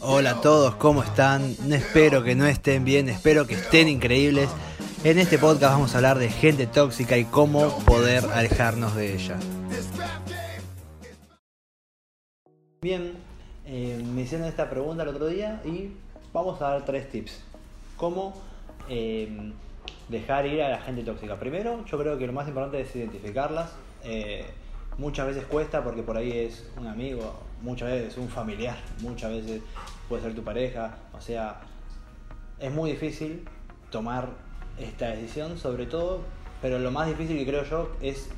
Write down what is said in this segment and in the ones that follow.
Hola a todos, ¿cómo están? Espero que no estén bien, espero que estén increíbles. En este podcast vamos a hablar de gente tóxica y cómo poder alejarnos de ella. Bien, eh, me hicieron esta pregunta el otro día y vamos a dar tres tips. ¿Cómo eh, dejar ir a la gente tóxica? Primero, yo creo que lo más importante es identificarlas. Eh, muchas veces cuesta porque por ahí es un amigo, muchas veces un familiar, muchas veces puede ser tu pareja. O sea, es muy difícil tomar esta decisión, sobre todo, pero lo más difícil que creo yo es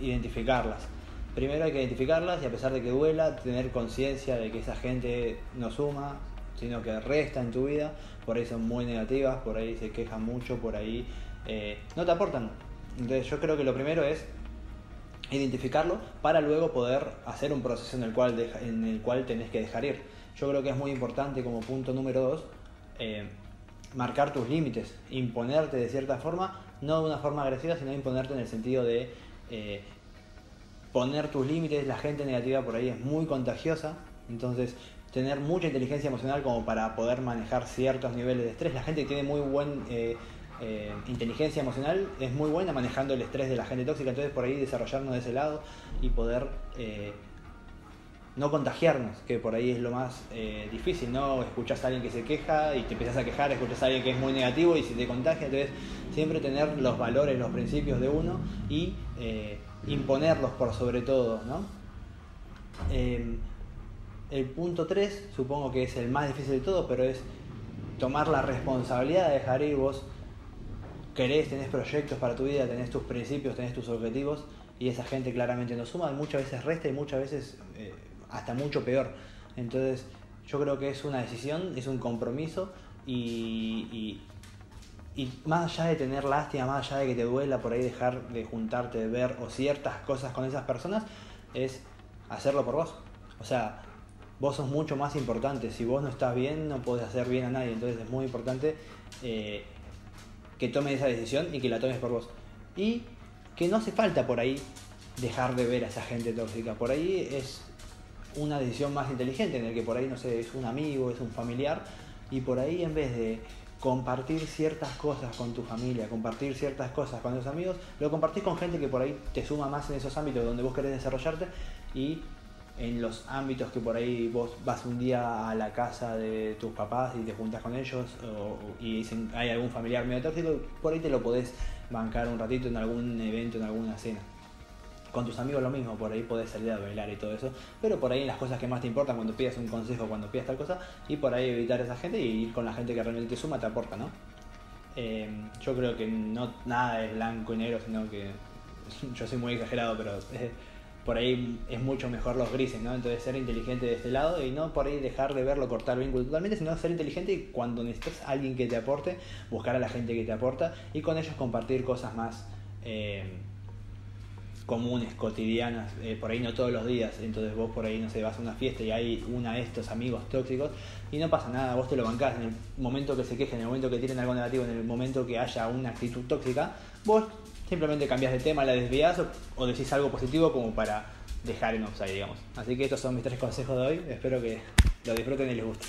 identificarlas. Primero hay que identificarlas y a pesar de que duela, tener conciencia de que esa gente no suma, sino que resta en tu vida, por ahí son muy negativas, por ahí se quejan mucho, por ahí eh, no te aportan. Entonces yo creo que lo primero es identificarlo para luego poder hacer un proceso en el cual, en el cual tenés que dejar ir. Yo creo que es muy importante como punto número dos, eh, marcar tus límites, imponerte de cierta forma, no de una forma agresiva, sino imponerte en el sentido de eh, poner tus límites. La gente negativa por ahí es muy contagiosa, entonces tener mucha inteligencia emocional como para poder manejar ciertos niveles de estrés. La gente tiene muy buen eh, eh, inteligencia emocional es muy buena manejando el estrés de la gente tóxica, entonces por ahí desarrollarnos de ese lado y poder eh, no contagiarnos, que por ahí es lo más eh, difícil, ¿no? Escuchas a alguien que se queja y te empiezas a quejar, escuchas a alguien que es muy negativo y si te contagia, entonces siempre tener los valores, los principios de uno y imponerlos por sobre todo, ¿no? el punto 3, supongo que es el más difícil de todo, pero es tomar la responsabilidad de dejar ir vos querés, tenés proyectos para tu vida, tenés tus principios, tenés tus objetivos y esa gente claramente no suma, muchas veces resta y muchas veces eh, hasta mucho peor. Entonces yo creo que es una decisión, es un compromiso y, y, más allá de tener lástima, más allá de que te duela por ahí dejar de juntarte, de ver o ciertas cosas con esas personas, es hacerlo por vos. O sea, vos sos mucho más importante. Si vos no estás bien, no podés hacer bien a nadie. Entonces es muy importante eh, que tomes esa decisión y que la tomes por vos. Y que no hace falta por ahí dejar de ver a esa gente tóxica. Por ahí es una decisión más inteligente en el que por ahí, no sé, es un amigo, es un familiar. Y por ahí en vez de compartir ciertas cosas con tu familia, compartir ciertas cosas con tus amigos, lo compartís con gente que por ahí te suma más en esos ámbitos donde vos querés desarrollarte y en los ámbitos que por ahí vos vas un día a la casa de tus papás y te juntas con ellos y dicen hay algún familiar medio tóxico, por ahí te lo podés bancar un ratito en algún evento, en alguna cena. Con tus amigos lo mismo, por ahí podés salir a bailar y todo eso, pero por ahí en las cosas que más te importan, cuando pidas un consejo, cuando pidas tal cosa, y por ahí evitar a esa gente y ir con la gente que realmente te suma, te aporta, ¿no? Eh, yo creo que no nada es blanco y negro, sino que yo soy muy exagerado, pero... Eh, por ahí es mucho mejor los grises, ¿no? Entonces ser inteligente de este lado y no por ahí dejar de verlo, cortar vínculo totalmente, sino ser inteligente y cuando necesites a alguien que te aporte, buscar a la gente que te aporta y con ellos compartir cosas más eh, comunes, cotidianas, eh, por ahí no todos los días, entonces vos por ahí, no sé, vas a una fiesta y hay una de estos amigos tóxicos y no pasa nada, vos te lo bancás en el momento que se quejen, en el momento que tienen algo negativo, en el momento que haya una actitud tóxica, vos simplemente cambias de tema, la desvías o, decís algo positivo como para dejar en offside, digamos. Así que estos son mis tres consejos de hoy. Espero que lo disfruten y les guste.